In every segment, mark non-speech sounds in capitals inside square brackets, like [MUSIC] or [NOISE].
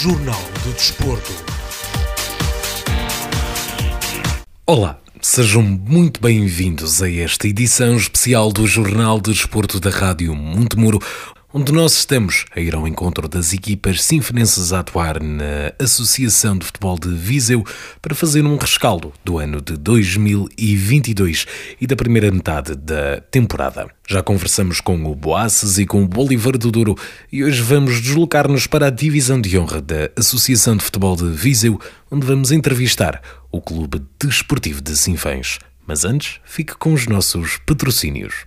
Jornal do Desporto. Olá, sejam muito bem-vindos a esta edição especial do Jornal do Desporto da Rádio Montemuro, onde nós estamos a ir ao encontro das equipas sinfonenses a atuar na Associação de Futebol de Viseu para fazer um rescaldo do ano de 2022 e da primeira metade da temporada. Já conversamos com o Boaces e com o Bolívar do Douro e hoje vamos deslocar-nos para a divisão de honra da Associação de Futebol de Viseu, onde vamos entrevistar o Clube Desportivo de Sinfãs. Mas antes, fique com os nossos patrocínios.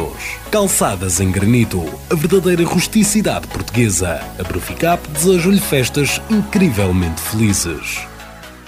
Calçadas em granito, a verdadeira rusticidade portuguesa. A Bruficap deseja-lhe festas incrivelmente felizes.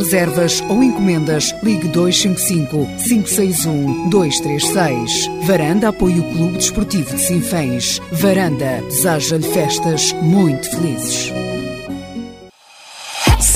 reservas ou encomendas, ligue 255 561 236. Varanda apoia o Clube Desportivo de Sinfãs. Varanda deseja-lhe festas muito felizes.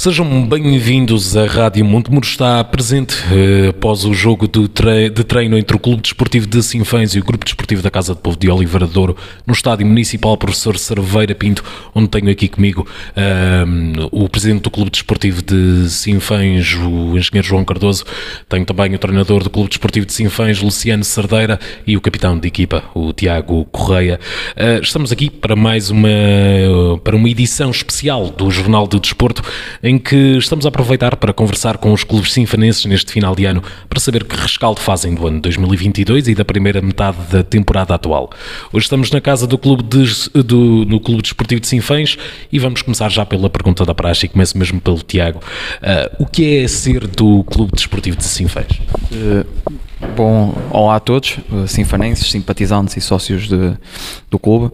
Sejam bem-vindos à Rádio Montemuro. Está presente eh, após o jogo de, tre de treino entre o Clube Desportivo de Sinfãs e o Grupo Desportivo da Casa de Povo de Oliveira de Douro no Estádio Municipal Professor Cerveira Pinto, onde tenho aqui comigo ehm, o Presidente do Clube Desportivo de Sinfãs, o Engenheiro João Cardoso. Tenho também o treinador do Clube Desportivo de Sinfãs, Luciano Cerdeira, e o capitão de equipa, o Tiago Correia. Eh, estamos aqui para mais uma, para uma edição especial do Jornal do Desporto, em que estamos a aproveitar para conversar com os clubes sinfanenses neste final de ano para saber que rescaldo fazem do ano 2022 e da primeira metade da temporada atual. Hoje estamos na casa do Clube, de, do, no clube Desportivo de Sinfãs e vamos começar já pela pergunta da praxe e começo mesmo pelo Tiago. Uh, o que é ser do Clube Desportivo de Sinfãs? Uh, bom, olá a todos, sinfanenses, simpatizantes e sócios de, do clube.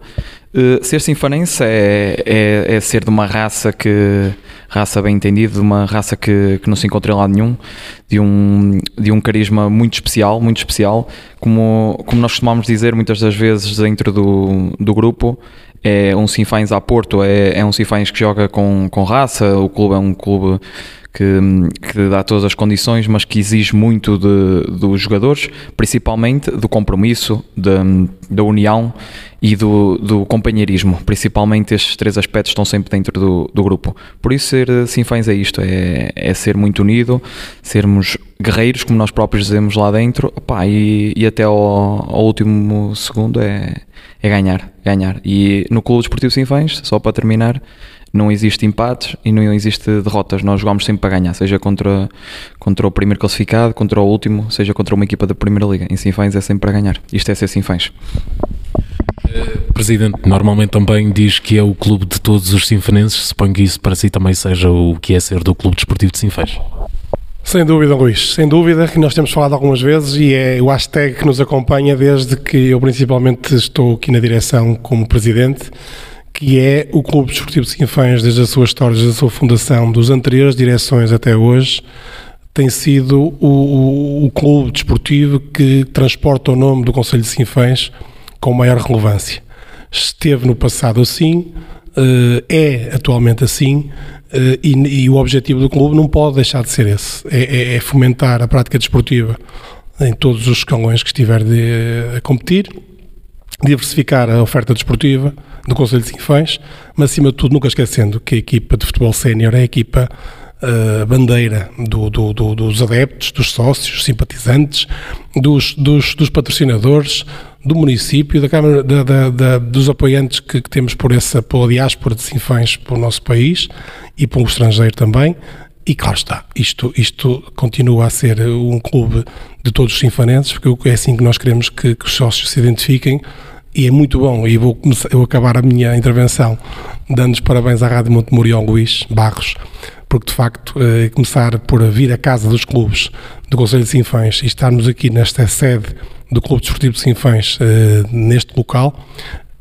Uh, ser sinfanense é, é, é, ser de uma raça que raça bem entendida, de uma raça que, que não se encontra em lado nenhum, de um, de um carisma muito especial, muito especial, como, como nós costumamos dizer muitas das vezes dentro do, do grupo, é um Sinfãs a Porto, é, é um Sinfãs que joga com, com raça, o clube é um clube que, que, dá todas as condições, mas que exige muito de, dos jogadores, principalmente do compromisso, da, da união e do, do companheirismo. Principalmente estes três aspectos estão sempre dentro do, do grupo. Por isso, ser Sinfãs é isto: é, é ser muito unido, sermos guerreiros, como nós próprios dizemos lá dentro, opá, e, e até ao, ao, último segundo é, é ganhar, ganhar. E no Clube Desportivo Sinfãs, só para terminar, não existe empates e não existe derrotas. Nós jogamos sempre para ganhar, seja contra, contra o primeiro classificado, contra o último, seja contra uma equipa da Primeira Liga. Em Sinfãs é sempre para ganhar. Isto é ser Sinfãs. Presidente, normalmente também diz que é o clube de todos os sinfanenses. Suponho que isso para si também seja o que é ser do Clube Desportivo de Sinfãs. Sem dúvida, Luís. Sem dúvida que nós temos falado algumas vezes e é o hashtag que nos acompanha desde que eu principalmente estou aqui na direção como presidente, que é o Clube Desportivo de Sinfãs, desde a sua história, desde a sua fundação, dos anteriores direções até hoje, tem sido o, o, o clube desportivo que transporta o nome do Conselho de Sinfãs com maior relevância. Esteve no passado assim, eh, é atualmente assim, Uh, e, e, o objetivo do clube não pode deixar de ser esse: é, é, é fomentar a prática desportiva em todos os escalões que estiver de, a competir, diversificar a oferta desportiva do Conselho de Sinfãs, mas acima de tudo nunca esquecendo que a equipa de futebol sénior é a equipa uh, bandeira do, do, do, dos adeptos, dos sócios, simpatizantes, dos, dos, dos patrocinadores, do município, da Câmara, da, da, da, dos apoiantes que, que, temos por essa, pela diáspora de Sinfãs para o nosso país e para o estrangeiro também. E claro está, isto, isto continua a ser um clube de todos os sinfanenses, porque é assim que nós queremos que, que os sócios se identifiquem e é muito bom, e vou começar, eu acabar a minha intervenção dando os parabéns à Rádio Montemor ao Luís Barros, porque de facto eh, começar por vir à casa dos clubes do Conselho de Sinfãs e estarmos aqui nesta sede do Clube Desportivo de Sinfãs eh, neste local,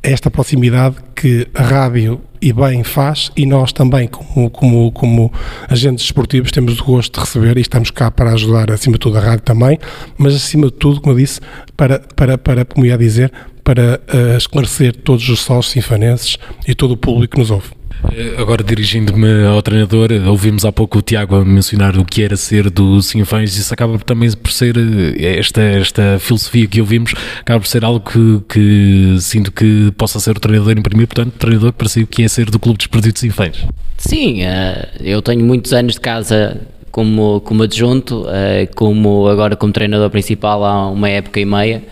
esta proximidade que a rádio e bem faz e nós também, como, como, como agentes desportivos, temos o gosto de receber e estamos cá para ajudar, acima de tudo, a rádio também, mas acima de tudo, como eu disse, para, para, para como ia dizer, para uh, esclarecer todos os sócios sinfanenses e todo o público que nos ouve. Eh, agora dirigindo-me ao treinador, ouvimos há pouco o Tiago a mencionar o que era ser do Sinfãs, isso acaba também por ser eh, esta, esta filosofia que ouvimos, acaba por ser algo que, que sinto que possa ser o treinador imprimir, portanto, treinador para si o que é ser do Clube Desportivo de Sinfãs. Sim, eh, eu tenho muitos anos de casa como, como adjunto, como agora como treinador principal há uma época e meia.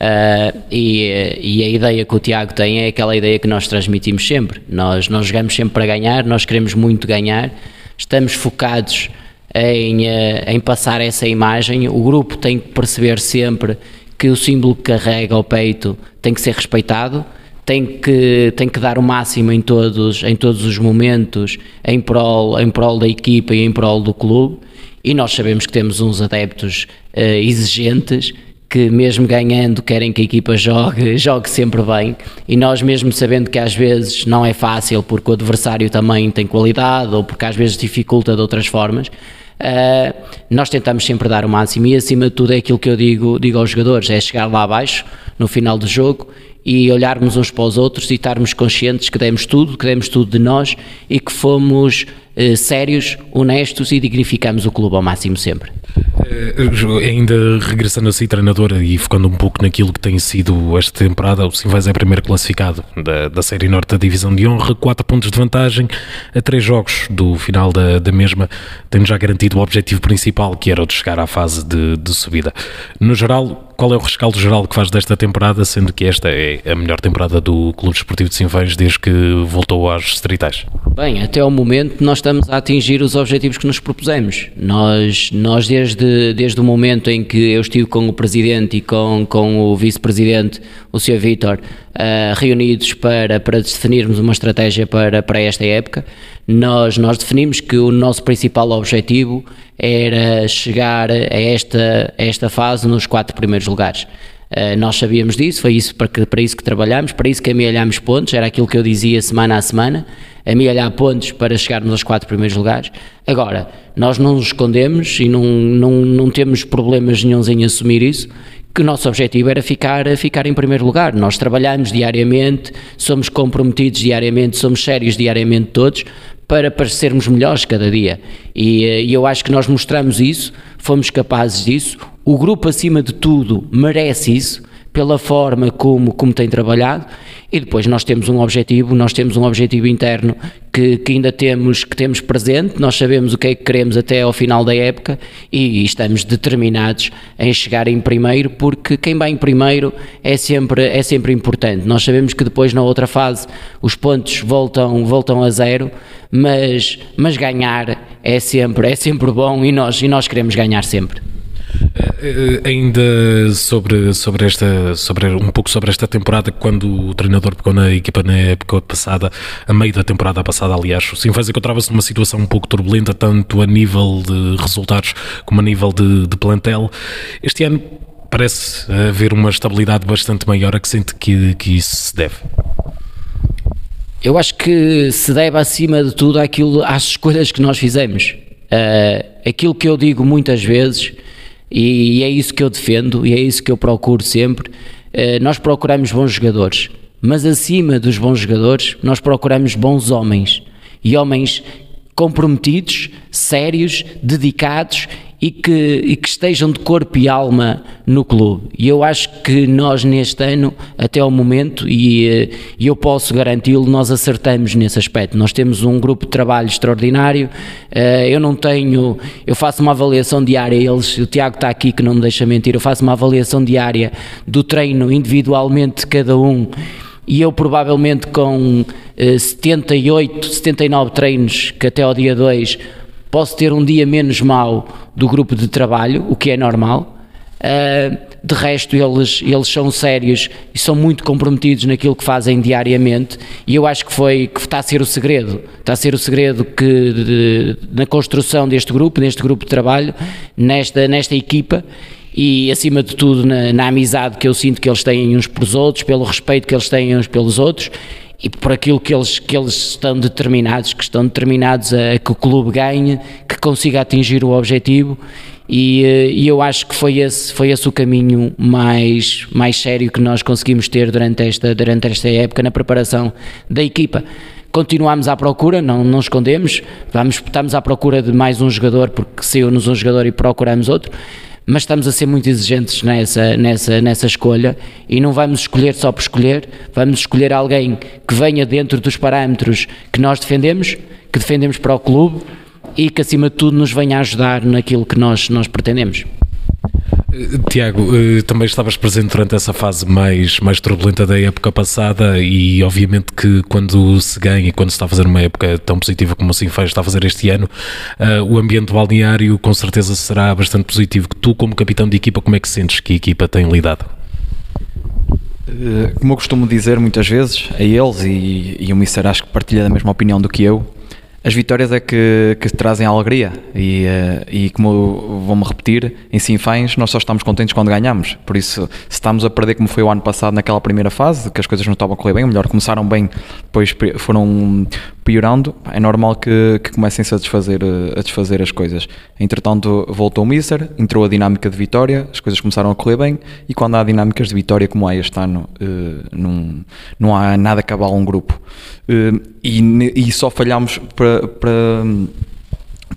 Uh, e, e, a ideia que o Tiago tem é aquela ideia que nós transmitimos sempre. Nós, nós jogamos sempre para ganhar, nós queremos muito ganhar, estamos focados em, uh, em passar essa imagem. O grupo tem que perceber sempre que o símbolo que carrega ao peito tem que ser respeitado, tem que, tem que dar o máximo em todos, em todos os momentos em prol, em prol da equipa e em prol do clube. E nós sabemos que temos uns adeptos uh, exigentes que mesmo ganhando querem que a equipa jogue, [LAUGHS] jogue sempre bem. E nós mesmo sabendo que às vezes não é fácil porque o adversário também tem qualidade ou porque às vezes dificulta de outras formas, uh, nós tentamos sempre dar o máximo. E acima de tudo é aquilo que eu digo, digo aos jogadores, é chegar lá abaixo no final do jogo e olharmos uns para os outros e estarmos conscientes que demos tudo, que demos tudo de nós e que fomos uh, sérios, honestos e dignificamos o clube ao máximo sempre. Uh, ainda regressando a si, treinador, e focando um pouco naquilo que tem sido esta temporada, o Simvais é primeiro classificado da, da Série Norte da Divisão de Honra, 4 pontos de vantagem a 3 jogos do final da, da mesma, tendo já garantido o objetivo principal, que era o de chegar à fase de, de subida. No geral, qual é o rescaldo geral que faz desta temporada, sendo que esta é a melhor temporada do Clube Desportivo de Sinfãs desde que voltou às distritais? Bem, até ao momento nós estamos a atingir os objetivos que nos propusemos. Nós, nós desde, desde o momento em que eu estive com o Presidente e com, com o Vice-Presidente, o Sr. Vítor, uh, reunidos para, para definirmos uma estratégia para, para esta época, nós, nós definimos que o nosso principal objetivo era chegar a esta, a esta fase nos quatro primeiros lugares. Uh, nós sabíamos disso, foi isso para, que, para isso que trabalhamos, para isso que amealhámos pontos, era aquilo que eu dizia semana a semana, amealhar pontos para chegarmos aos quatro primeiros lugares. Agora, nós não nos escondemos e não, não, não temos problemas nenhums em assumir isso, que o nosso objetivo era ficar, ficar em primeiro lugar. Nós trabalhamos diariamente, somos comprometidos diariamente, somos sérios diariamente todos, para parecermos melhores cada dia. E, eh, e eu acho que nós mostramos isso, fomos capazes disso. O grupo, acima de tudo, merece isso pela forma como, como tem trabalhado e depois nós temos um objetivo, nós temos um objetivo interno que, que ainda temos, que temos presente, nós sabemos o que é que queremos até ao final da época e, e estamos determinados em chegar em primeiro porque quem vai em primeiro é sempre, é sempre importante. Nós sabemos que depois na outra fase os pontos voltam, voltam a zero, mas, mas ganhar é sempre, é sempre bom e nós, e nós queremos ganhar sempre. Uh, ainda sobre, sobre esta, sobre um pouco sobre esta temporada, quando o treinador pegou na equipa na época passada, a meio da temporada passada, aliás, o Sinfãs encontrava-se numa situação um pouco turbulenta, tanto a nível de resultados como a nível de, de plantel. Este ano parece haver uma estabilidade bastante maior, a que sente que, que isso se deve? Eu acho que se deve acima de tudo àquilo, às escolhas que nós fizemos. Uh, aquilo que eu digo muitas vezes e, é isso que eu defendo e é isso que eu procuro sempre. Eh, nós procuramos bons jogadores, mas acima dos bons jogadores, nós procuramos bons homens e homens comprometidos, sérios, dedicados e que, e que estejam de corpo e alma no clube. E eu acho que nós neste ano, até ao momento, e, eh, e eu posso garanti-lo, nós acertamos nesse aspecto. Nós temos um grupo de trabalho extraordinário. Eh, eu não tenho, eu faço uma avaliação diária, eles, o Tiago está aqui que não me deixa mentir, eu faço uma avaliação diária do treino individualmente de cada um e eu provavelmente com 78, eh, 79 treinos que até ao dia 2 posso ter um dia menos mau do grupo de trabalho, o que é normal. Uh, de resto, eles, eles são sérios e são muito comprometidos naquilo que fazem diariamente, e eu acho que foi que está a ser o segredo. Está a ser o segredo que de, na construção deste grupo, neste grupo de trabalho, nesta, nesta equipa e acima de tudo na, na, amizade que eu sinto que eles têm uns pelos outros, pelo respeito que eles têm uns pelos outros e por aquilo que eles, que eles estão determinados, que estão determinados a, a que o clube ganhe, que consiga atingir o objetivo. E, eh, e, eu acho que foi esse, foi esse o caminho mais, mais sério que nós conseguimos ter durante esta, durante esta época na preparação da equipa. Continuamos à procura, não, não escondemos, vamos, estamos à procura de mais um jogador porque saiu-nos um jogador e procuramos outro mas estamos a ser muito exigentes nessa, nessa, nessa escolha e não vamos escolher só por escolher, vamos escolher alguém que venha dentro dos parâmetros que nós defendemos, que defendemos para o clube e que acima de tudo nos venha ajudar naquilo que nós, nós pretendemos. Tiago, eh, também estavas presente durante essa fase mais, mais turbulenta da época passada e obviamente que quando se ganha e quando se está a fazer uma época tão positiva como assim faz está a fazer este ano, uh, o ambiente balneário com certeza será bastante positivo. Tu como capitão de equipa, como é que sentes que a equipa tem lidado? Eh, como eu costumo dizer muitas vezes a eles e, e o Mister acho que partilha da mesma opinião do que eu, as vitórias é que, que trazem alegria e, uh, e como vou-me repetir, em Sinfãs nós só estamos contentes quando ganhamos. Por isso, se estamos a perder como foi o ano passado naquela primeira fase, que as coisas não estavam a correr bem, ou melhor, começaram bem, depois foram piorando, é normal que, que comecem-se a desfazer, eh, a desfazer as coisas. Entretanto, voltou o Mister, entrou a dinâmica de vitória, as coisas começaram a correr bem e quando há dinâmicas de vitória como há este ano, uh, não, não há nada que abala um grupo. E, e só falhamos para, para,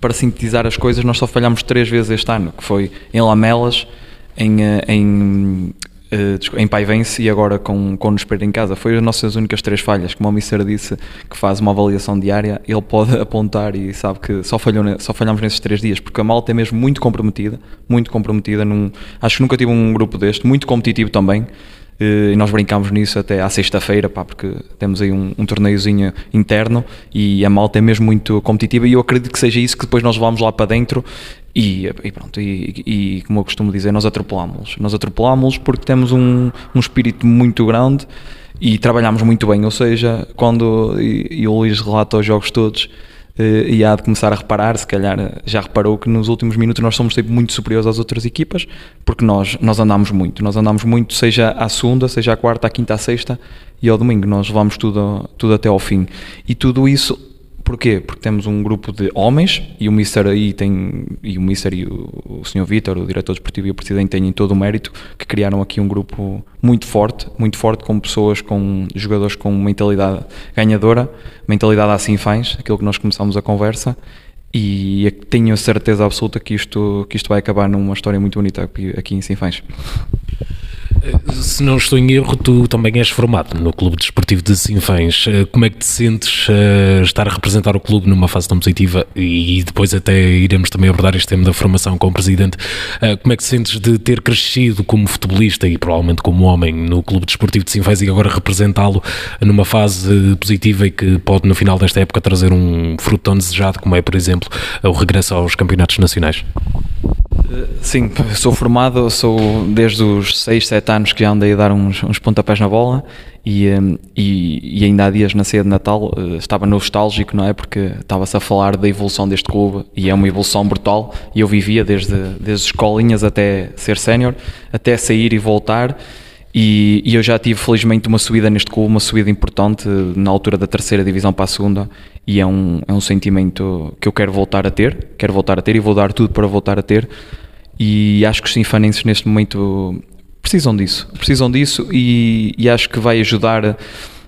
para sintetizar as coisas, nós só falhamos três vezes este ano, que foi em Lamelas, em, em uh, em Paivense e agora com, com nos em casa. Foi as nossas únicas três falhas. Como o Mister disse, que faz uma avaliação diária, ele pode [LAUGHS] apontar e sabe que só, falhou, só falhamos nesses três dias, porque a malta é mesmo muito comprometida, muito comprometida. Num, acho que nunca tive um grupo deste, muito competitivo também. Eh, e nós brincámos nisso até à sexta-feira, porque temos aí um, um torneiozinho interno e a malta é mesmo muito competitiva e eu acredito que seja isso que depois nós vamos lá para dentro e, e pronto, e, e, como eu costumo dizer, nós atropelámos-los. Nós atropelámos-los porque temos um, um espírito muito grande e trabalhamos muito bem, ou seja, quando e, e o Luís relata os jogos todos, e há de começar a reparar, se calhar já reparou que nos últimos minutos nós somos sempre muito superiores às outras equipas, porque nós, nós andamos muito, nós andamos muito, seja à segunda, seja à quarta, à quinta, à sexta e ao domingo, nós levamos tudo, tudo até ao fim. E tudo isso Porquê? Porque temos um grupo de homens e o Mister aí tem, e o Mister e o, o Sr. Vítor, o diretor desportivo e o presidente têm todo o mérito que criaram aqui um grupo muito forte, muito forte com pessoas, com jogadores com mentalidade ganhadora, mentalidade assim fãs, aquilo que nós começamos a conversa e tenho certeza absoluta que isto, que isto vai acabar numa história muito bonita aqui em Sinfãs. Se não estou em erro, tu também és formado no Clube Desportivo de Sinfãs. Eh, como é que te sentes uh, estar a representar o clube numa fase tão positiva e depois até iremos também abordar este tema da formação com o Presidente. Como é que te sentes de ter crescido como futebolista e provavelmente como homem no Clube Desportivo de Sinfãs e agora representá-lo numa fase positiva e que pode no final desta época trazer um fruto tão desejado como é, por exemplo, o regresso aos campeonatos nacionais? Sim, sou formado, sou desde os 6, 7 anos que já andei a dar uns, uns pontapés na bola e, hum, e, e, ainda há dias na ceia de Natal eh, estava nostálgico, não é? Porque estava-se a falar da evolução deste clube e é uma evolução brutal e eu vivia desde, desde escolinhas até ser sénior, até sair e voltar e, e, eu já tive felizmente uma subida neste clube, uma subida importante na altura da terceira divisão para a segunda e é um, é um sentimento que eu quero voltar a ter, quero voltar a ter e vou dar tudo para voltar a ter. E acho que os sinfanenses neste momento precisam disso, precisam disso e, e acho que vai ajudar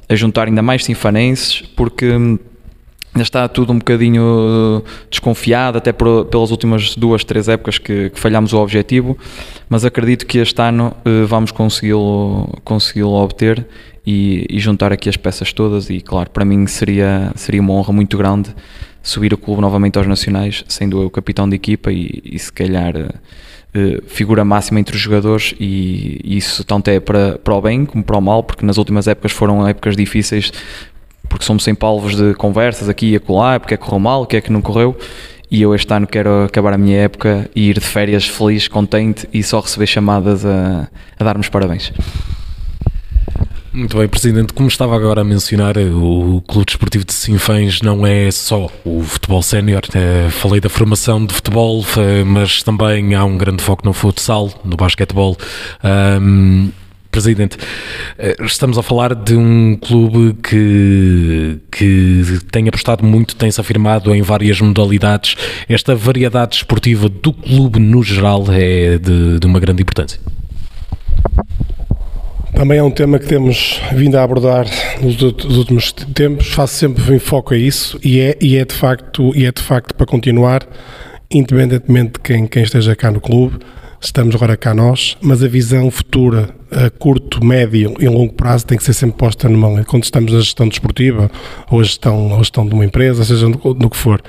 a juntar ainda mais sinfanenses porque ainda está tudo um bocadinho desconfiado, até por, pelas últimas duas, três épocas que, que falhámos o objetivo, mas acredito que este ano uh, vamos consegui-lo consegui obter e, e, juntar aqui as peças todas e claro, para mim seria, seria uma honra muito grande subir o clube novamente aos nacionais, sendo eu capitão de equipa e, e se calhar uh, figura máxima entre os jogadores e, e isso tanto é para, para o bem como para o mal, porque nas últimas épocas foram épocas difíceis porque somos sempre alvos de conversas aqui e acolá, porque é que correu mal, o que é que não correu. E eu este ano quero acabar a minha época e ir de férias feliz, contente e só receber chamadas a, a dar-nos parabéns. Muito bem, Presidente. Como estava agora a mencionar, o Clube Desportivo de Sinfãs não é só o futebol sénior. Eh, falei da formação de futebol, eh, mas também há um grande foco no futsal, no basquetebol. Um, Presidente, eh, estamos a falar de um clube que, que tem apostado muito, tem-se afirmado em várias modalidades. Esta variedade esportiva do clube, no geral, é de, de uma grande importância. Também é um tema que temos vindo a abordar nos últimos tempos, faço sempre um foco a isso e é, e é, de, facto, e é de facto para continuar, independentemente de quem, quem esteja cá no clube, estamos agora cá nós, mas a visão futura a curto, médio e longo prazo tem que ser sempre posta numa quando estamos na gestão desportiva ou a gestão, ou a gestão de uma empresa, seja no, no que for.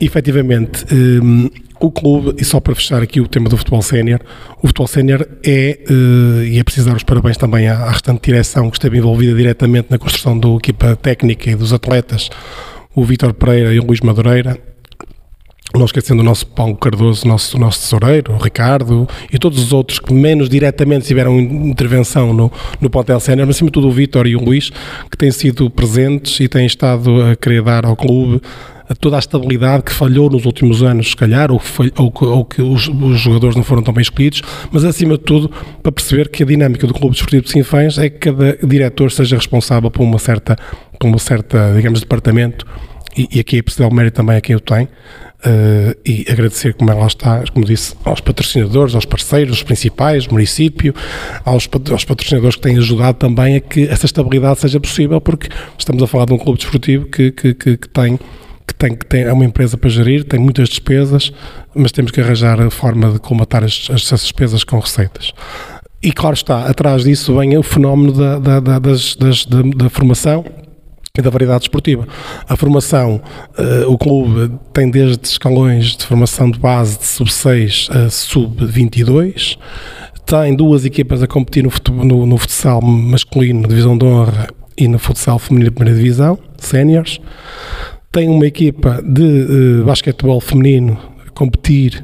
Efetivamente, um, o clube, e só para fechar aqui o tema do futebol sénior, o futebol sénior é, uh, e é preciso dar os parabéns também à, à restante direção que esteve envolvida diretamente na construção da equipa técnica e dos atletas, o Vítor Pereira e o Luís Madureira, não esquecendo o nosso Paulo Cardoso, nosso, nosso tesoureiro, o Ricardo e todos os outros que menos diretamente tiveram intervenção no, no Pontel Sénior, mas acima de tudo o Vítor e o Luís, que têm sido presentes e têm estado a querer dar ao clube toda a estabilidade que falhou nos últimos anos, se calhar, ou, ou, ou que os, os, jogadores não foram tão bem escolhidos, mas acima de tudo para perceber que a dinâmica do Clube Desportivo de Sinfãs é que cada diretor seja responsável por uma certa, por uma certa digamos, departamento e, e aqui é preciso dar o mérito também a quem o tem, Uh, e agradecer, como ela está, como disse, aos patrocinadores, aos parceiros principais, município, aos, aos patrocinadores que têm ajudado também a que essa estabilidade seja possível, porque estamos a falar de um clube desportivo que, que, que, que tem que tem, que tem, é uma empresa para gerir, tem muitas despesas, mas temos que arranjar a forma de colmatar as, essas despesas com receitas. E claro está, atrás disso vem o fenómeno da, da, da, das, das, da, da formação, da variedade esportiva. A formação, uh, o clube tem desde escalões de formação de base de sub-6 a sub-22, tem duas equipas a competir no, futebol, no, no futsal masculino, divisão de honra, e no futsal feminino de primeira divisão, séniores. Tem uma equipa de uh, basquetebol feminino a competir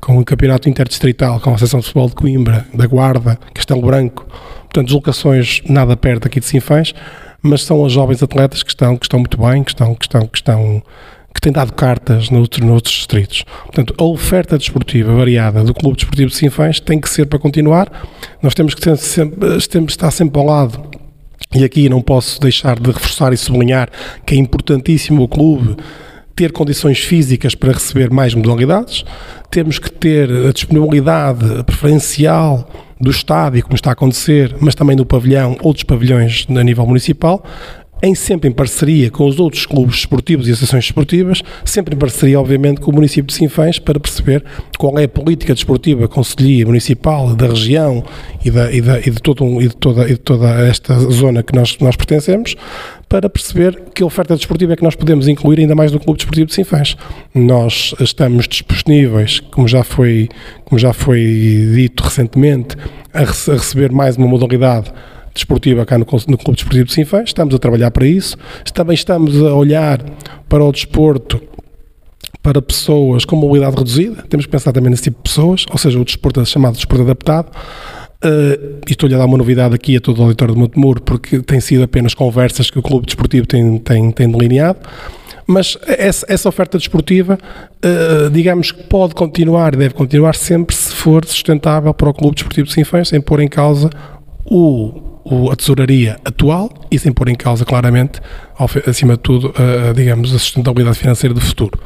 com o campeonato interdistrital, com a Associação de Futebol de Coimbra, da Guarda, Castelo Branco, portanto, deslocações nada perto aqui de Sinfãs mas são as jovens atletas que estão, que estão muito bem, que estão, que estão, que estão que têm dado cartas noutros, noutros distritos. Portanto, a oferta desportiva variada do Clube Desportivo de Sinfãs tem que ser para continuar. Nós temos que ser sempre, temos estar sempre ao lado e aqui não posso deixar de reforçar e sublinhar que é importantíssimo o clube ter condições físicas para receber mais modalidades, temos que ter a disponibilidade preferencial do estádio, como está a acontecer, mas também do pavilhão, outros pavilhões a nível municipal, em sempre em parceria com os outros clubes esportivos e associações esportivas, sempre em parceria, obviamente, com o município de Sinfãs, para perceber qual é a política desportiva conselhia municipal da região e, da, e, da, e, de, todo e, de, toda, e de toda esta zona que nós, nós pertencemos, para perceber que oferta desportiva é que nós podemos incluir ainda mais no Clube Desportivo de Sinfãs. Nós estamos disponíveis, como já foi, como já foi dito recentemente, a, a receber mais uma modalidade desportiva cá no, no Clube Desportivo de Sinfãs, estamos a trabalhar para isso, também estamos a olhar para o desporto para pessoas com mobilidade reduzida, temos que pensar também nesse tipo de pessoas, ou seja, o desporto chamado desporto adaptado, Uh, e estou-lhe a dar uma novidade aqui a todo o auditório de Montemuro, porque tem sido apenas conversas que o Clube Desportivo tem, tem, tem delineado. Mas essa, essa oferta desportiva, uh, digamos que pode continuar e deve continuar sempre se for sustentável para o Clube Desportivo de Sinfãs, sem pôr em causa o o, a tesouraria atual e sem pôr em causa claramente, acima de tudo, a, digamos, a sustentabilidade financeira do futuro.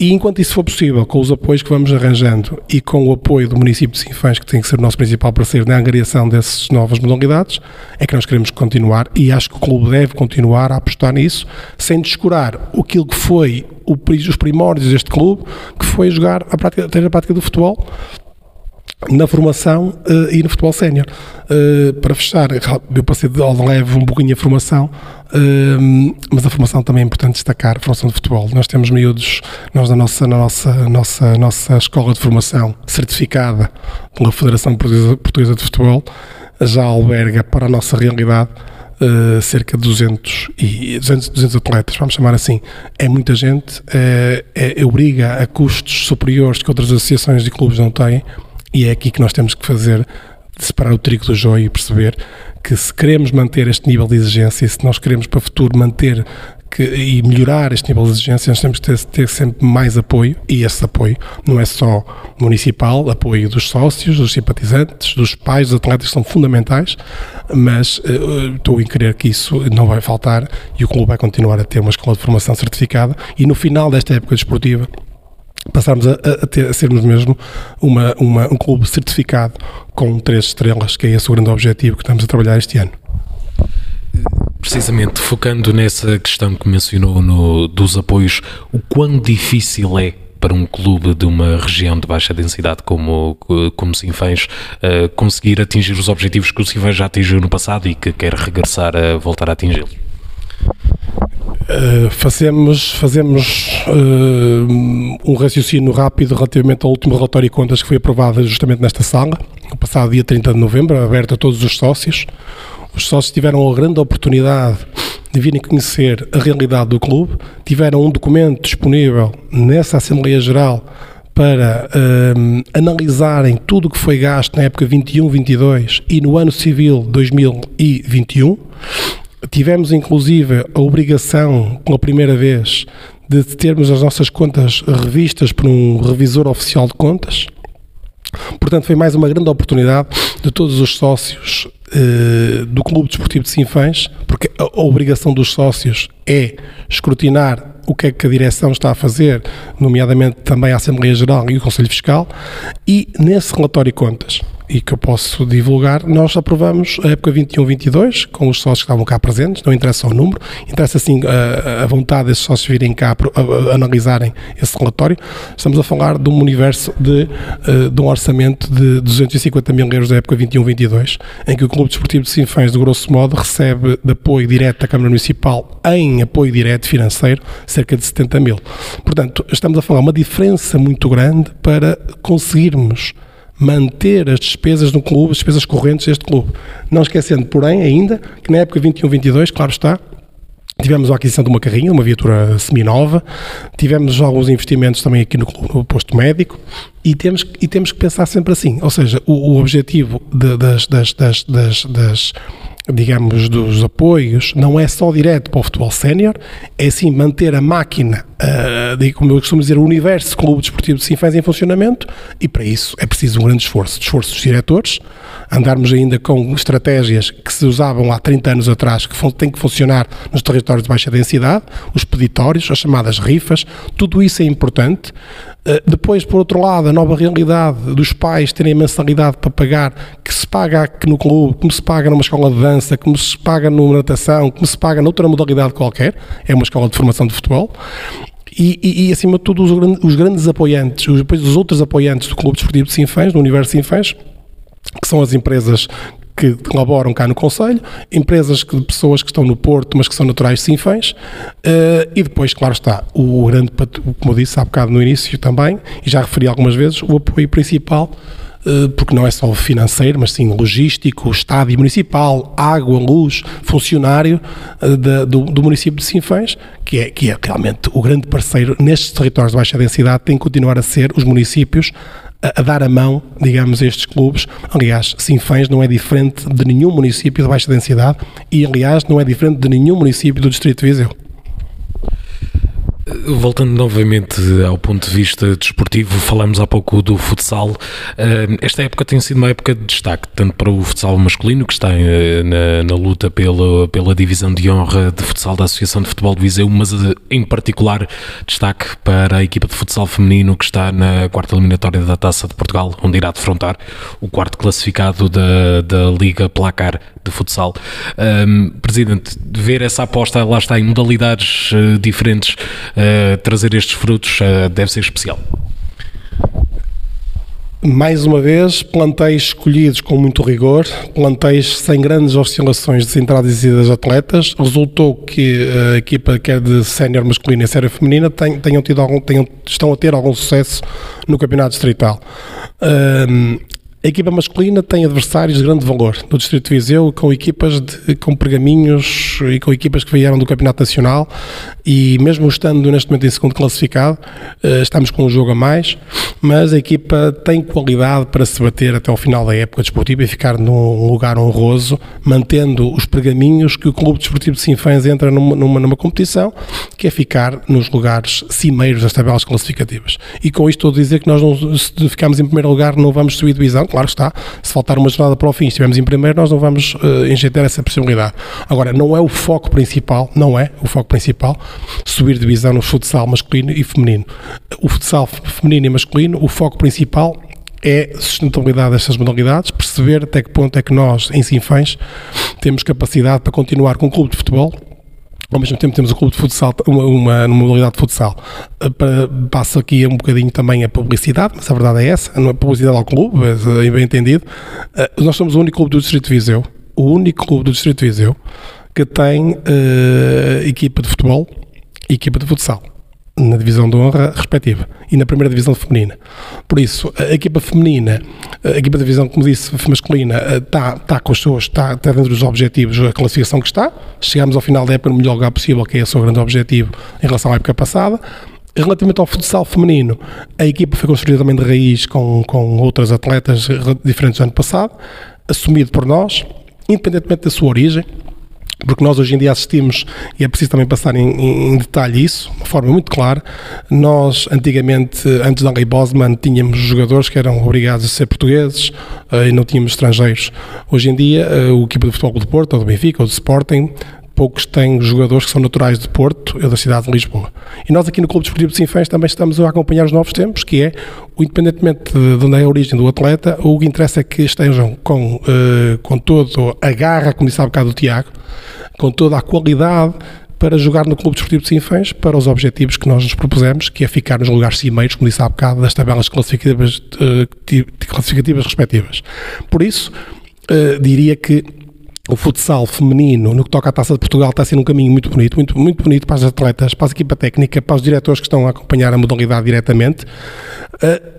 E enquanto isso for possível, com os apoios que vamos arranjando e com o apoio do município de Sinfãs, que tem que ser o nosso principal parceiro na angariação dessas novas modalidades, é que nós queremos continuar e acho que o clube deve continuar a apostar nisso, sem descurar aquilo que foi o, os primórdios deste clube, que foi jogar a prática, ter a prática do futebol, na formação uh, e no futebol sénior. Uh, para fechar, eu passei de leve um pouquinho a formação, uh, mas a formação também é importante destacar, a formação de futebol. Nós temos miúdos, nós na nossa, na nossa, nossa, nossa escola de formação certificada pela Federação Portuguesa de Futebol, já alberga para a nossa realidade Uh, cerca de 200, e 200, 200 atletas, vamos chamar assim. É muita gente, é, obriga a custos superiores que outras associações e clubes não têm e é aqui que nós temos que fazer, separar o trigo do joio e perceber que se queremos manter este nível de exigência, se nós queremos para o futuro manter que, e melhorar este nível de exigência, nós temos que ter, ter, sempre mais apoio, e esse apoio não é só municipal, apoio dos sócios, dos simpatizantes, dos pais, dos atletas são fundamentais, mas uh, estou em crer que isso não vai faltar e o clube vai continuar a ter uma escola de formação certificada. E no final desta época desportiva passarmos a, a, ter, a, sermos mesmo uma, uma, um clube certificado com três estrelas, que é esse o grande objetivo que estamos a trabalhar este ano. Precisamente, focando nessa questão que mencionou no, dos apoios, o quão difícil é para um clube de uma região de baixa densidade como, como Sinfãs uh, conseguir atingir os objetivos que o Sinfãs já atingiu no passado e que quer regressar a voltar a atingi-los? Uh, fazemos fazemos uh, um raciocínio rápido relativamente ao último relatório de contas que foi aprovado justamente nesta sala, no passado dia 30 de novembro, aberto a todos os sócios. Os sócios tiveram a grande oportunidade de virem conhecer a realidade do clube, tiveram um documento disponível nessa Assembleia Geral para uh, analisarem tudo o que foi gasto na época 21-22 e no ano civil 2021 Tivemos, inclusive, a obrigação, pela primeira vez, de termos as nossas contas revistas por um revisor oficial de contas. Portanto, foi mais uma grande oportunidade de todos os sócios eh, do Clube Desportivo de Sinfãs, porque a, a obrigação dos sócios é escrutinar o que é que a direção está a fazer, nomeadamente também a Assembleia Geral e o Conselho Fiscal, e nesse relatório de contas e que eu posso divulgar, nós aprovamos a época 21-22 com os sócios que estavam cá presentes, não interessa o número, interessa sim a, a vontade desses sócios virem cá a, a, analisarem esse relatório. Estamos a falar de um universo de, uh, de um orçamento de 250 mil euros da época 21-22, em que o Clube Desportivo de Sinfãs, de grosso modo, recebe de apoio direto da Câmara Municipal em apoio direto financeiro cerca de 70 mil. Portanto, estamos a falar uma diferença muito grande para conseguirmos manter as despesas no clube, as despesas correntes deste clube. Não esquecendo, porém, ainda, que na época 21-22, claro está, Tivemos a aquisição de uma carrinha, uma viatura seminova, tivemos alguns investimentos também aqui no, no posto médico e temos, e temos que pensar sempre assim, ou seja, o, o objetivo de, das, das, das, das, das digamos, dos apoios, não é só direto para o futebol sénior, é sim manter a máquina uh, como eu costumo dizer, o universo Clube Desportivo de Sinfãs em funcionamento e para isso é preciso um grande esforço, esforço dos diretores, andarmos ainda com estratégias que se usavam há 30 anos atrás, que têm que funcionar nos territórios de baixa densidade, os peditórios, as chamadas rifas, tudo isso é importante. Uh, depois, por outro lado, a nova realidade dos pais terem mensalidade para pagar, que se paga aqui no clube, como se paga numa escola de dança, como se paga numa natação, como se paga noutra modalidade qualquer, é uma escola de formação de futebol. E, e, e, acima de tudo os, os grandes apoiantes, os, depois os outros apoiantes do Clube Desportivo de Sinfãs, do Universo Sinfãs, que são as empresas que colaboram cá no Conselho, empresas que, de pessoas que estão no Porto, mas que são naturais de Sinfãs, uh, e depois, claro está, o grande, como eu disse há bocado no início também, e já referi algumas vezes, o apoio principal porque não é só financeiro, mas sim logístico, estádio municipal, água, luz, funcionário eh, do, do, município de Sinfãs, que é, que é realmente o grande parceiro nestes territórios de baixa densidade, tem que continuar a ser os municípios a, a, dar a mão, digamos, a estes clubes. Aliás, Sinfãs não é diferente de nenhum município de baixa densidade e, aliás, não é diferente de nenhum município do Distrito de Viseu. Voltando novamente ao ponto de vista desportivo, falamos há pouco do futsal. Eh, esta época tem sido uma época de destaque, tanto para o futsal masculino, que está eh, na, na luta pela, pela divisão de honra de futsal da Associação de Futebol de Viseu, mas eh, em particular destaque para a equipa de futsal feminino, que está na quarta eliminatória da Taça de Portugal, onde irá defrontar o quarto classificado da, da Liga Placar de futsal. Presidente, ver essa aposta, lá está, em modalidades diferentes, uh, trazer estes frutos uh, deve ser especial. Mais uma vez, plantéis escolhidos com muito rigor, plantéis sem grandes oscilações de entradas e de atletas. Resultou que a equipa, quer de sénior masculina e sénior feminina, tenham tido algum, tenham, estão a ter algum sucesso no campeonato distrital. Um, a equipa masculina tem adversários de grande valor no Distrito de Viseu, com equipas de, com pergaminhos e com equipas que vieram do Campeonato Nacional. E mesmo estando neste momento em segundo classificado, eh, estamos com um jogo a mais, mas a equipa tem qualidade para se bater até ao final da época desportiva e ficar num lugar honroso, mantendo os pergaminhos que o Clube Desportivo de Sinfãs entra numa, numa, numa competição, que é ficar nos lugares cimeiros das tabelas classificativas. E com isto estou a dizer que nós, não, se ficarmos em primeiro lugar, não vamos subir divisão, claro está, se faltar uma jornada para o fim e estivermos em primeiro, nós não vamos uh, enjeitar essa possibilidade. Agora, não é o foco principal, não é o foco principal, subir divisão no futsal masculino e feminino. O futsal feminino e masculino, o foco principal é sustentabilidade destas modalidades, perceber até que ponto é que nós, em Sinfãs, temos capacidade para continuar com o clube de futebol, ao mesmo tempo temos o clube de futsal, uma, uma, uma modalidade de futsal. Eh, passo aqui um bocadinho também a publicidade, mas a verdade é essa, não é publicidade ao clube, é bem entendido. Eh, nós somos o único clube do Distrito de Viseu, o único clube do Distrito de Viseu que tem uh, equipa de futebol e equipa de futsal na divisão de honra respectiva e na primeira divisão feminina. Por isso, a equipa feminina, a equipa de divisão, como disse, masculina, está, está com os seus, está, está dentro dos objetivos a classificação que está. Chegamos ao final da época no melhor lugar possível, que é o seu grande objetivo em relação à época passada. Relativamente ao futsal feminino, a equipa foi construída também de raiz com, com outras atletas diferentes do ano passado, assumido por nós, independentemente da sua origem, porque nós hoje em dia assistimos, e é preciso também passar em, em, detalhe isso, de forma muito clara, nós antigamente, antes da lei Bosman, tínhamos jogadores que eram obrigados a ser portugueses uh, e não tínhamos estrangeiros. Hoje em dia, uh, o equipe de futebol do Porto, ou do Benfica, ou do Sporting, poucos têm jogadores que são naturais de Porto ou da cidade de Lisboa. E nós aqui no Clube Desportivo de Sinfãs também estamos a acompanhar os novos tempos, que é, independentemente de onde é a origem do atleta, o que interessa é que estejam com, uh, com todo a garra, como disse há bocado o Tiago, com toda a qualidade para jogar no Clube Desportivo de Sinfãs para os objetivos que nós nos propusemos, que é ficar nos lugares cimeiros, como disse há bocado, das tabelas classificativas, uh, classificativas respectivas. Por isso, uh, diria que o futsal feminino, no que toca à Taça de Portugal, está a ser um caminho muito bonito, muito, muito bonito para as atletas, para a equipa técnica, para os diretores que estão a acompanhar a modalidade diretamente,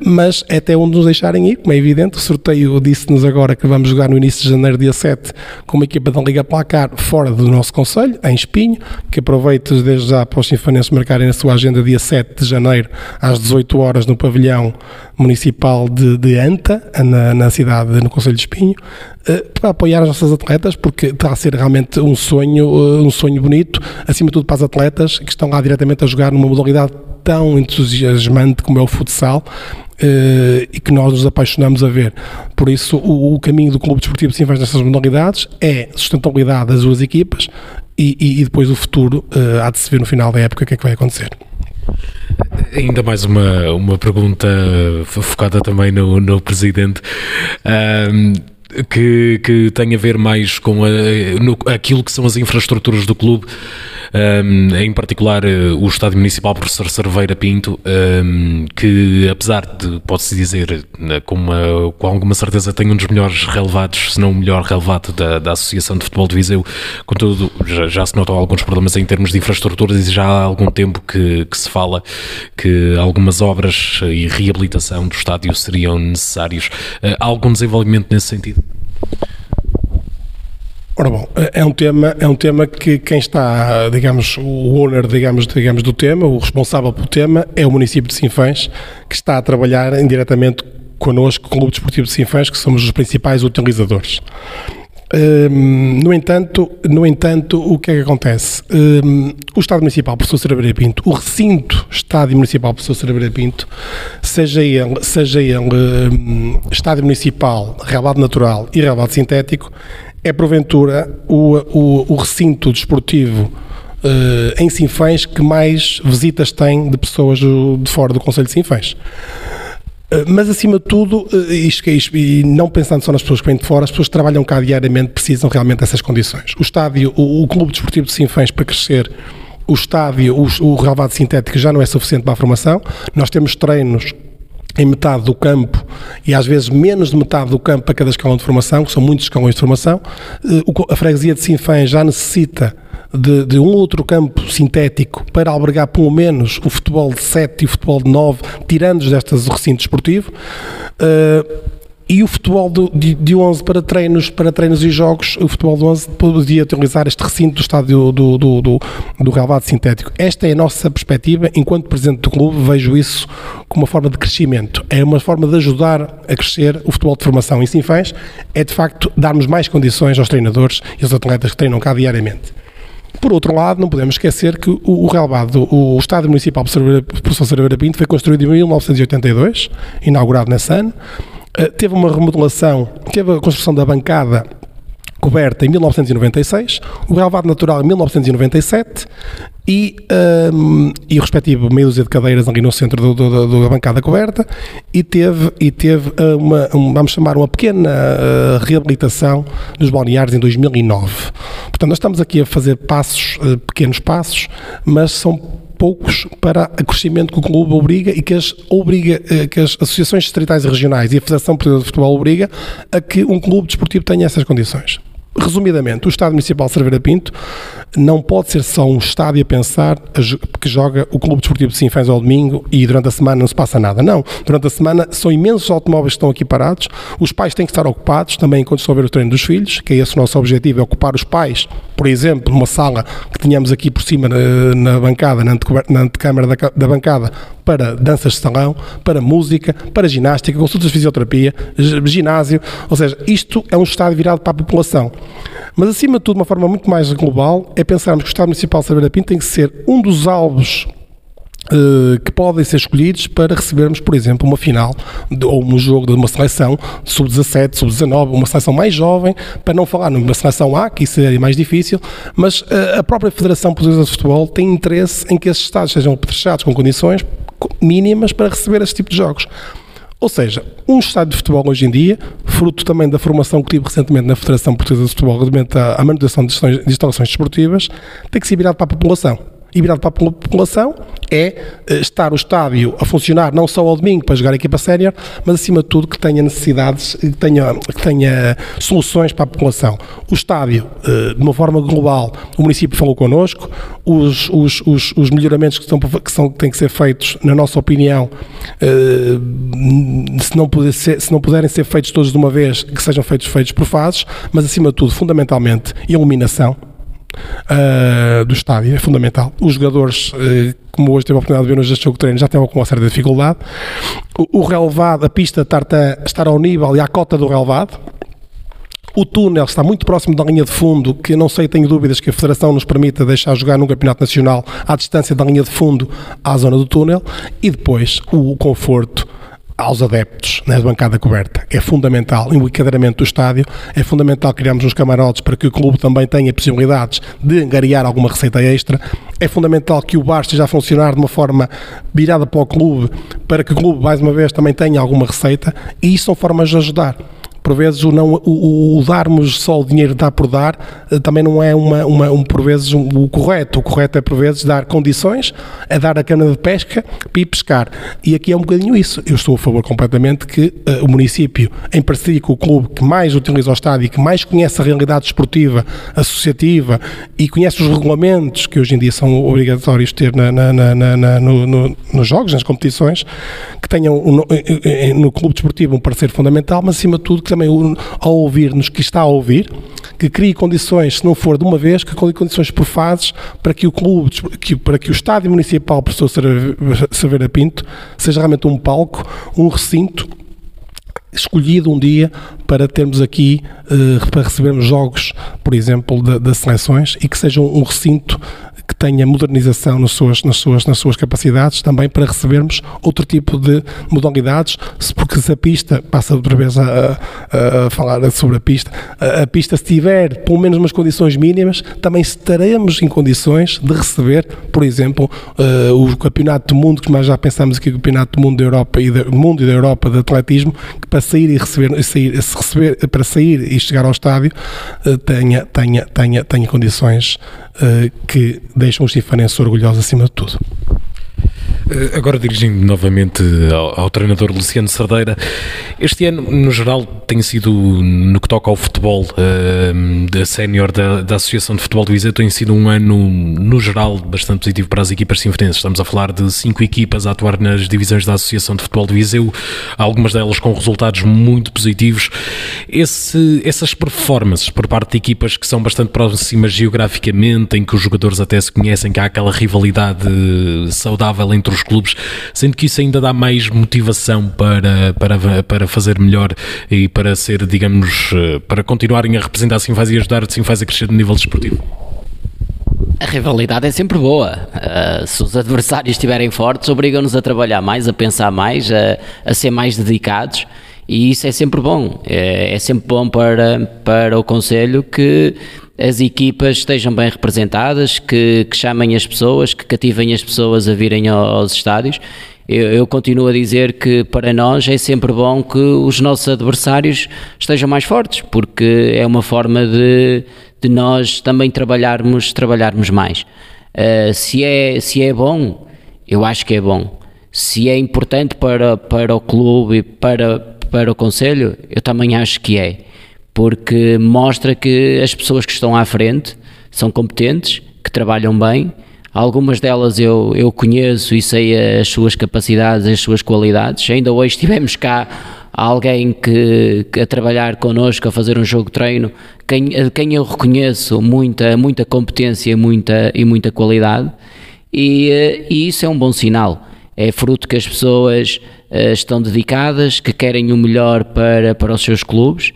mas é até onde nos deixarem ir, como é evidente. O sorteio disse-nos agora que vamos jogar no início de janeiro, dia 7, com uma equipa da Liga Placar fora do nosso Conselho, em Espinho, que aproveito desde já para os sinfonenses marcarem na sua agenda dia 7 de janeiro, às 18 horas, no pavilhão municipal de, de Anta, na, na cidade, no Conselho de Espinho, uh, para apoiar as nossas atletas, porque está a ser realmente um sonho, uh, um sonho bonito, acima de tudo para as atletas que estão lá diretamente a jogar numa modalidade tão entusiasmante como é o futsal uh, e que nós nos apaixonamos a ver. Por isso, o, o caminho do Clube Desportivo de Sinfãs nestas modalidades é sustentabilidade das duas equipas e, e, e depois o futuro uh, há de se ver no final da época o que é que vai acontecer. Ainda mais uma, uma pergunta focada também no, no Presidente. Que, que tem a ver mais com a, no, aquilo que são as infraestruturas do clube um, em particular uh, o Estádio Municipal Professor Cerveira Pinto, um, que apesar de, pode-se dizer, uh, com, uma, com alguma certeza tem um dos melhores relevados, se não o melhor relevado da, da Associação de Futebol de Viseu, contudo já, já se notam alguns problemas em termos de infraestruturas e já há algum tempo que, que se fala que algumas obras e reabilitação do estádio seriam necessários. Há algum desenvolvimento nesse sentido? Ora bom, é um tema, é um tema que quem está, digamos, o owner, digamos, digamos, do tema, o responsável pelo tema, é o município de Sinfãs, que está a trabalhar indiretamente connosco, com o Clube Desportivo de Sinfãs, que somos os principais utilizadores. No entanto, no entanto, o que é que acontece? O Estado Municipal Professor Cerebreira Pinto, o recinto Estádio Municipal Professor Cerebreira Pinto, seja ele, seja ele Estádio Municipal, relevado natural e relevado sintético, é porventura o, o, o recinto desportivo uh, em Sinfãs que mais visitas tem de pessoas de fora do Conselho de Sinfãs. Uh, mas acima de tudo, uh, isto, isto, e não pensando só nas pessoas que vêm de fora, as pessoas que trabalham cá diariamente precisam realmente dessas condições. O estádio, o, o Clube Desportivo de Sinfãs para crescer o estádio, o, o relevado sintético já não é suficiente para a formação. Nós temos treinos em metade do campo e às vezes menos de metade do campo para cada escalão de formação, que são muitos escalões de formação. Eh, a freguesia de Sinfãs já necessita de, de, um outro campo sintético para albergar pelo menos o futebol de 7 e o futebol de 9, tirando-os destas recinto desportivo. Uh, e o futebol do, de, de 11 para treinos, para treinos e jogos, o futebol de 11 podia utilizar este recinto do estádio do, do, do, do relevado sintético. Esta é a nossa perspectiva, enquanto presidente do clube, vejo isso como uma forma de crescimento. É uma forma de ajudar a crescer o futebol de formação. E sim faz, é de facto darmos mais condições aos treinadores e aos atletas que treinam cá diariamente. Por outro lado, não podemos esquecer que o, o relevado, o, o Estádio Municipal Professor Cerveira Pinto foi construído em 1982, inaugurado nesse ano, eh, teve uma remodelação, teve a construção da bancada coberta em 1996, o relevado natural em 1997 e, um, e o respectivo meia dúzia de cadeiras ali no centro do, do, do, da bancada coberta e teve, e teve eh, uma, um, vamos chamar, uma pequena uh, reabilitação dos balneários em 2009. Portanto, nós estamos aqui a fazer passos, uh, pequenos passos, mas são poucos para o crescimento que o clube obriga e que as, obriga, que as associações distritais e regionais e a Federação Portuguesa de Futebol obriga a que um clube desportivo tenha essas condições. Resumidamente, o Estádio Municipal de Cerveira Pinto não pode ser só um estádio a pensar que joga o Clube Desportivo de Sinfãs ao domingo e durante a semana não se passa nada. Não. Durante a semana são imensos automóveis que estão aqui parados, os pais têm que estar ocupados também enquanto estão a ver o treino dos filhos, que é esse o nosso objetivo, é ocupar os pais, por exemplo, numa sala que tínhamos aqui por cima na, na bancada, na, na antecâmara da, da bancada, para danças de salão, para música, para ginástica, consultas de fisioterapia, ginásio, ou seja, isto é um estádio virado para a população. Mas, acima de tudo, de uma forma muito mais global, é pensarmos que o Estado Municipal de Sabeira Pinto tem que ser um dos alvos Uh, que podem ser escolhidos para recebermos, por exemplo, uma final ou um jogo de uma seleção sub-17, sub-19, uma seleção mais jovem, para não falar numa seleção A, que isso seria mais difícil, mas uh, a própria Federação Portuguesa de Futebol tem interesse em que esses estados sejam apetrechados com condições mínimas para receber esse tipo de jogos. Ou seja, um estádio de futebol hoje em dia, fruto também da formação que tive recentemente na Federação Portuguesa de Futebol, relativamente à manutenção de instalações desportivas, tem que ser virado para a população e virado para a população é eh, estar o estádio a funcionar não só ao domingo para jogar a equipa sénior, mas acima de tudo que tenha necessidades, que tenha, que tenha soluções para a população. O estádio, eh, de uma forma global, o município falou connosco, os, os, os, os melhoramentos que, estão, que, são, que têm que ser feitos, na nossa opinião, eh, se não, puder ser, se não puderem ser feitos todos de uma vez, que sejam feitos, feitos por fases, mas acima de tudo, fundamentalmente, iluminação uh, do estádio, é fundamental. Os jogadores, uh, como hoje teve a oportunidade de ver no jogo de treino, já têm com uma certa dificuldade. O, o relevado, a pista estar, estar ao nível e à cota do relevado, o túnel está muito próximo da linha de fundo, que não sei, tenho dúvidas que a Federação nos permita deixar jogar num campeonato nacional à distância da linha de fundo à zona do túnel, e depois o conforto aos adeptos na bancada coberta. É fundamental, o enquadramento do estádio, é fundamental criarmos uns camarotes para que o clube também tenha possibilidades de angariar alguma receita extra. É fundamental que o bar esteja a funcionar de uma forma virada para o clube, para que o clube, mais uma vez, também tenha alguma receita, e isso são formas de ajudar por vezes o, não, o, o, darmos só o dinheiro dar por dar eh, também não é uma, uma um, por vezes um, o correto. O correto é por vezes dar condições, é dar a cana de pesca ir pescar. E aqui é um bocadinho isso. Eu estou a favor completamente que uh, o município, em parceria com o clube que mais utiliza o estádio e que mais conhece a realidade esportiva, associativa e conhece os regulamentos que hoje em dia são obrigatórios ter na, na, na, na no, no, nos jogos, nas competições, que tenham no, no clube desportivo um parceiro fundamental, mas acima de tudo que também ao ouvir-nos que está a ouvir, que crie condições, se não for de uma vez, que crie condições por fases para que o clube, que, para que o estádio municipal professor Cerveira Pinto seja realmente um palco, um recinto escolhido um dia para termos aqui, uh, para recebermos jogos, por exemplo, das seleções e que seja um recinto que tenha modernização nas suas, nas, suas, nas suas capacidades também para recebermos outro tipo de modalidades, porque se a pista, passa outra vez a, a, falar sobre a pista, a, a, pista se tiver pelo menos umas condições mínimas, também estaremos em condições de receber, por exemplo, uh, o Campeonato do Mundo, que nós já pensamos aqui o Campeonato do Mundo da Europa e do Mundo e da Europa de atletismo, que para sair e receber, sair, receber para sair e chegar ao estádio uh, tenha, tenha, tenha, tenha condições que deixam os sinfanenses orgulhosos acima de tudo. Eh, agora dirigindo novamente ao, ao, treinador Luciano Sardeira, este ano, no geral, tem sido, no que toca ao futebol uh, da sénior da, da, Associação de Futebol do Viseu, tem sido um ano, no geral, bastante positivo para as equipas sinfonenses. Estamos a falar de cinco equipas a atuar nas divisões da Associação de Futebol do Viseu, algumas delas com resultados muito positivos. Esse, essas performances por parte de equipas que são bastante próximas geograficamente, em que os jogadores até se conhecem, que há aquela rivalidade saudável entre os clubes, sendo que isso ainda dá mais motivação para, para, para fazer melhor e para ser, digamos, eh, para continuarem a representar a Sinfaz e ajudar a Sinfaz a crescer no nível desportivo? A rivalidade é sempre boa. Uh, se os adversários estiverem fortes, obrigam-nos a trabalhar mais, a pensar mais, a, a ser mais dedicados e isso é sempre bom. É, é sempre bom para, para o Conselho que as equipas estejam bem representadas, que, que chamem as pessoas, que cativem as pessoas a virem aos estádios. Eu, eu, continuo a dizer que para nós é sempre bom que os nossos adversários estejam mais fortes, porque é uma forma de, de nós também trabalharmos, trabalharmos mais. Uh, se, é, se é bom, eu acho que é bom. Se é importante para, para o clube e para, para o Conselho, eu também acho que é porque mostra que as pessoas que estão à frente são competentes, que trabalham bem. Algumas delas eu, eu conheço e sei as suas capacidades, as suas qualidades. Ainda hoje [LAUGHS] tivemos cá alguém que, que, a trabalhar connosco, a fazer um jogo de treino, quem, quem eu reconheço muita, muita competência muita, e muita qualidade, e, e isso é um bom sinal. É fruto que as pessoas uh, estão dedicadas, que querem o melhor para, para os seus clubes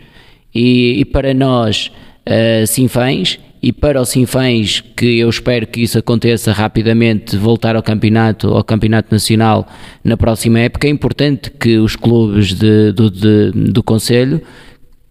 e, e para nós, uh, Sinfãs, e para os Sinfãs, que eu espero que isso aconteça rapidamente, voltar ao campeonato, ao campeonato nacional na próxima época, é importante que os clubes de, do, de, do Conselho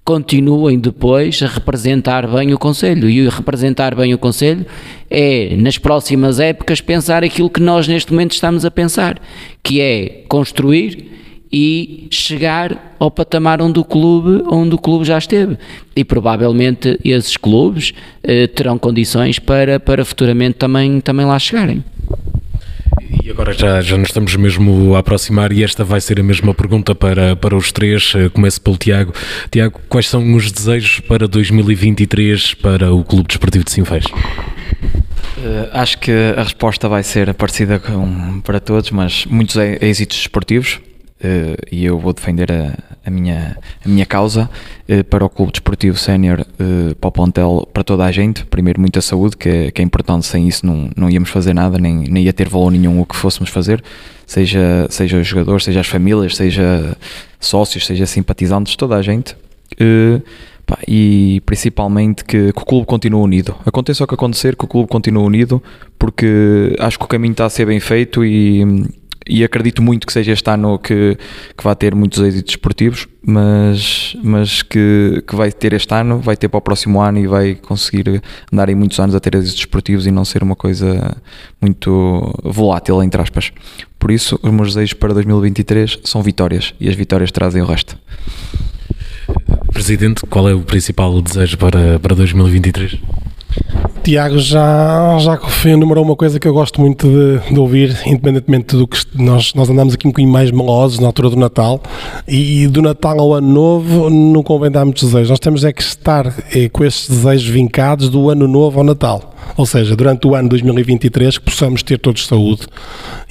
continuem depois a representar bem o Conselho. E representar bem o Conselho é, nas próximas épocas, pensar aquilo que nós neste momento estamos a pensar, que é construir e chegar ao patamar onde o clube, onde o clube já esteve. E provavelmente esses clubes eh, terão condições para, para futuramente também, também lá chegarem. E agora já, já nos estamos mesmo a aproximar e esta vai ser a mesma pergunta para, para os três. Eh, começo pelo Tiago. Tiago, quais são os desejos para 2023 para o Clube Desportivo de Sinfãs? Uh, acho que a resposta vai ser parecida com, para todos, mas muitos êxitos desportivos. Uh, e eu vou defender a, a, minha, a minha causa uh, para o Clube Desportivo Sénior, uh, para o plantel, para toda a gente. Primeiro, muita saúde, que é, que é importante, sem isso não, não íamos fazer nada, nem, nem ia ter valor nenhum o que fôssemos fazer, seja, seja os jogadores, seja as famílias, seja sócios, seja simpatizantes, toda a gente. Pá, e principalmente que, que, o clube continue unido. Aconteça o que acontecer, que o clube continue unido, porque acho que o caminho está a ser bem feito e, e acredito muito que seja este ano que, que vai ter muitos êxitos esportivos, mas, mas que, que vai ter este ano, vai ter para o próximo ano e vai conseguir andar em muitos anos a ter êxitos esportivos e não ser uma coisa muito volátil, entre aspas. Por isso, os meus desejos para 2023 são vitórias e as vitórias trazem o resto. Presidente, qual é o principal desejo para, para 2023? Tiago já, já enumerou uma coisa que eu gosto muito de, de, ouvir, independentemente do que nós, nós andamos aqui um bocadinho mais melosos na altura do Natal e, do Natal ao Ano Novo não convém dar muitos desejos. Nós temos é que estar é, com estes desejos vincados do Ano Novo ao Natal. Ou seja, durante o ano 2023 que possamos ter todos saúde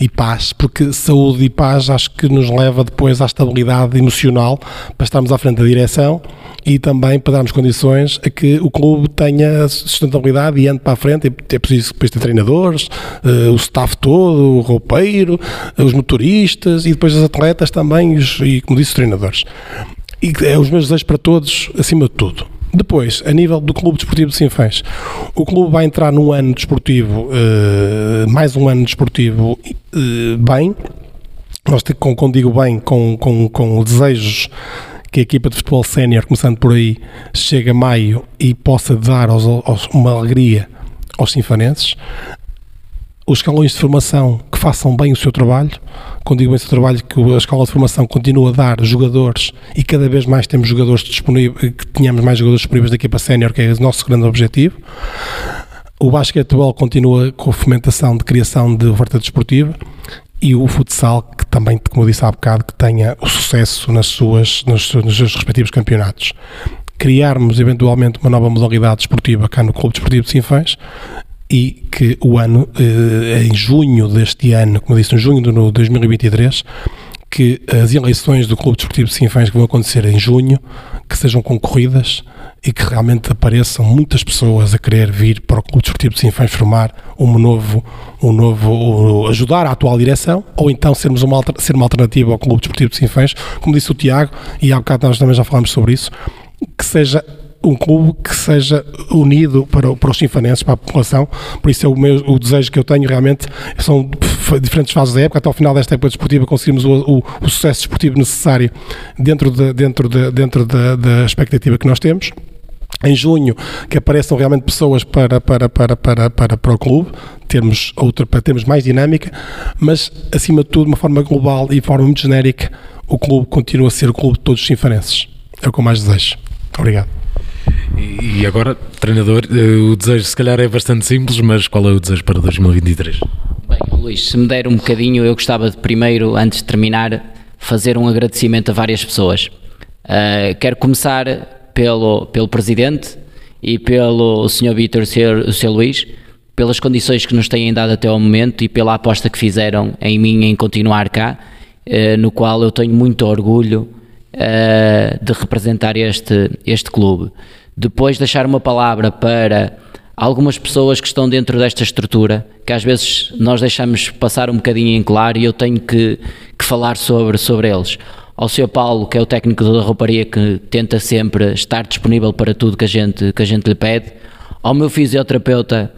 e paz, porque saúde e paz acho que nos leva depois à estabilidade emocional para estarmos à frente da direção e também para darmos condições a que o clube tenha sustentabilidade e ande para a frente. É preciso depois ter treinadores, uh, o staff todo, o roupeiro, os motoristas e depois os atletas também os, e, como disse, os treinadores. E é os meus desejos para todos, acima de tudo. Depois, a nível do Clube Desportivo de Sinfãs, o clube vai entrar num ano desportivo, uh, mais um ano desportivo uh, bem. Nós, com, com digo bem, com, com, com desejos que a equipa de futebol sénior, começando por aí, chegue a maio e possa dar aos, aos, uma alegria aos sinfanenses. Os escalões de formação que façam bem o seu trabalho, quando digo bem o seu trabalho, que a escola de formação continua a dar jogadores e cada vez mais temos jogadores disponíveis, que tenhamos mais jogadores disponíveis da equipa sénior, que é o nosso grande objetivo. O basquetebol continua com a fomentação de criação de oferta desportiva e o futsal, que também, como eu disse há bocado, que tenha o sucesso nas suas, nos, nos seus respectivos campeonatos. Criarmos eventualmente uma nova modalidade esportiva cá no Clube Desportivo de Sinfãs e que o ano, eh, em junho deste ano, como eu disse, em junho de 2023, que as eleições do Clube Desportivo de Sinfãs que vão acontecer em junho, que sejam concorridas e que realmente apareçam muitas pessoas a querer vir para o Clube Desportivo de Sinfãs formar um novo, um novo, ajudar a atual direção, ou então sermos uma, ser uma alternativa ao Clube Desportivo de Sinfãs, como disse o Tiago, e há bocado nós também já falamos sobre isso, que seja um clube que seja unido para, para os sinfanenses, para a população, por isso é o, meu, o desejo que eu tenho realmente, são diferentes fases da época, até ao final desta época desportiva conseguimos o, o, o sucesso desportivo necessário dentro, de, dentro, de, dentro da, da expectativa que nós temos em junho que apareçam realmente pessoas para, para, para, para, para, para o clube, termos outra, para termos mais dinâmica, mas acima de tudo, de uma forma global e de forma muito genérica, o clube continua a ser o clube de todos os sinfanenses. É o que eu mais desejo. Obrigado. E agora, treinador, eh, o desejo se calhar é bastante simples, mas qual é o desejo para 2023? Bem, Luís, se me der um bocadinho, eu gostava de primeiro, antes de terminar, fazer um agradecimento a várias pessoas. Uh, quero começar pelo, pelo Presidente e pelo Sr. Vítor o Sr. Luís, pelas condições que nos têm dado até ao momento e pela aposta que fizeram em mim em continuar cá, eh, no qual eu tenho muito orgulho eh, de representar este, este clube. Depois deixar uma palavra para algumas pessoas que estão dentro desta estrutura, que às vezes nós deixamos passar um bocadinho em claro e eu tenho que, que falar sobre, sobre eles ao Sr. Paulo, que é o técnico da rouparia que tenta sempre estar disponível para tudo que a gente, que a gente lhe pede, ao meu fisioterapeuta,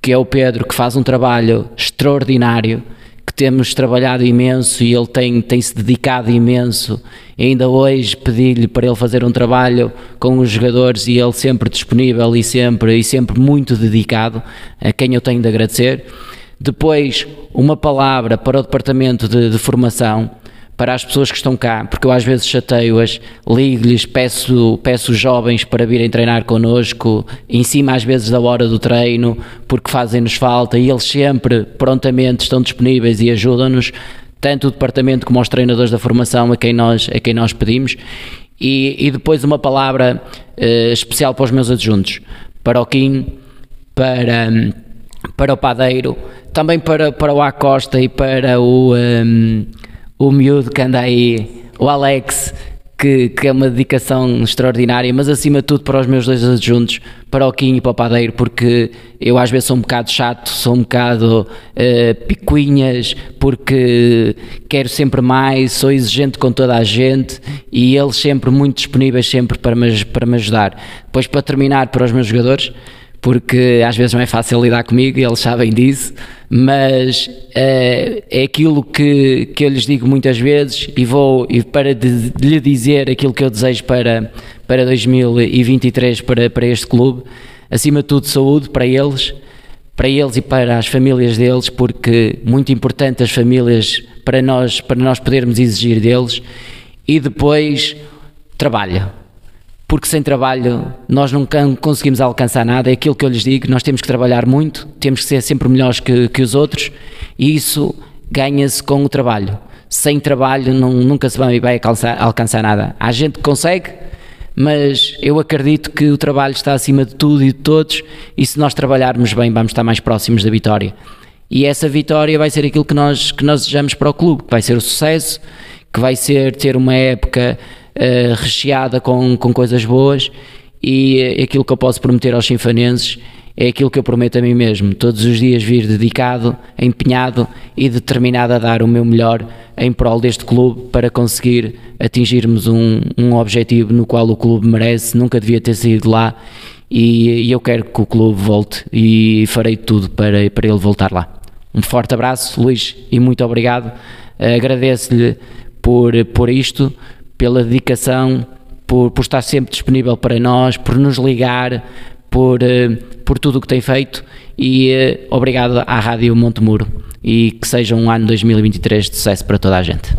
que é o Pedro, que faz um trabalho extraordinário, que temos trabalhado imenso e ele tem, tem se dedicado imenso. E ainda hoje pedi-lhe para ele fazer um trabalho com os jogadores e ele sempre disponível e sempre, e sempre muito dedicado, a quem eu tenho de agradecer. Depois, uma palavra para o departamento de, de formação, para as pessoas que estão cá, porque eu às vezes chateio-as, ligo-lhes, peço, peço jovens para virem treinar connosco, em cima às vezes da hora do treino, porque fazem-nos falta e eles sempre prontamente estão disponíveis e ajudam-nos, tanto o departamento como os treinadores da formação a quem nós, a quem nós pedimos. E, e depois uma palavra uh, especial para os meus adjuntos, para o Kim, para, para o Padeiro, também para, para o Acosta e para o. Um, o miúdo que anda aí, o Alex, que, que, é uma dedicação extraordinária, mas acima de tudo para os meus dois adjuntos, para o Kim e para o Padeiro, porque eu às vezes sou um bocado chato, sou um bocado uh, picuinhas, porque quero sempre mais, sou exigente com toda a gente e eles sempre muito disponíveis sempre para me, para me ajudar. Depois para terminar para os meus jogadores, porque às vezes não é fácil lidar comigo e eles sabem disso, mas é, é aquilo que, que eu lhes digo muitas vezes e vou e para de, de lhe dizer aquilo que eu desejo para, para 2023 para, para este clube, acima de tudo saúde para eles, para eles e para as famílias deles, porque muito importante as famílias para nós, para nós podermos exigir deles, e depois trabalho porque sem trabalho nós nunca conseguimos alcançar nada. É aquilo que eu lhes digo: nós temos que trabalhar muito, temos que ser sempre melhores que, que os outros, e isso ganha-se com o trabalho. Sem trabalho não, nunca se vai, vai alcançar, alcançar nada. Há gente que consegue, mas eu acredito que o trabalho está acima de tudo e de todos, e se nós trabalharmos bem, vamos estar mais próximos da vitória. E essa vitória vai ser aquilo que nós, que nós desejamos para o clube, que vai ser o sucesso, que vai ser ter uma época uh, recheada com, com coisas boas e uh, aquilo que eu posso prometer aos sinfanenses é aquilo que eu prometo a mim mesmo, todos os dias vir dedicado, empenhado e determinado a dar o meu melhor em prol deste clube para conseguir atingirmos um, um objetivo no qual o clube merece, nunca devia ter saído lá e, e eu quero que o clube volte e farei tudo para, para ele voltar lá. Um forte abraço, Luís, e muito obrigado. Agradeço-lhe por, por isto, pela dedicação, por, por estar sempre disponível para nós, por nos ligar, por, eh, por tudo o que tem feito e eh, obrigado à Rádio Montemuro e que seja um ano 2023 de sucesso para toda a gente.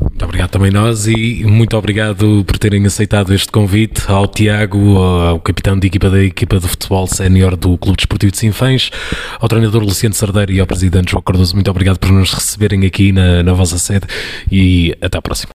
Muito obrigado também nós e muito obrigado por terem aceitado este convite ao Tiago, ao capitão de equipa da equipa de futebol sénior do Clube Desportivo de Sinfãs, ao treinador Luciano Sardeira e ao presidente João Cardoso. Muito obrigado por nos receberem aqui na, na vossa sede e até à próxima.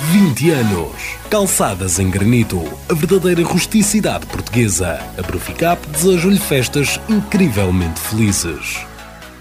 20 anos. Calçadas em granito, a verdadeira rusticidade portuguesa. A Bruficap deseja-lhe festas incrivelmente felizes.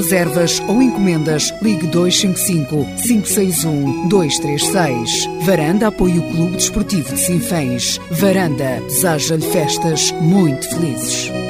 reservas ou encomendas, ligue 255 561 236. Varanda apoia o Clube Desportivo de Sinfãs. Varanda deseja-lhe festas muito felizes.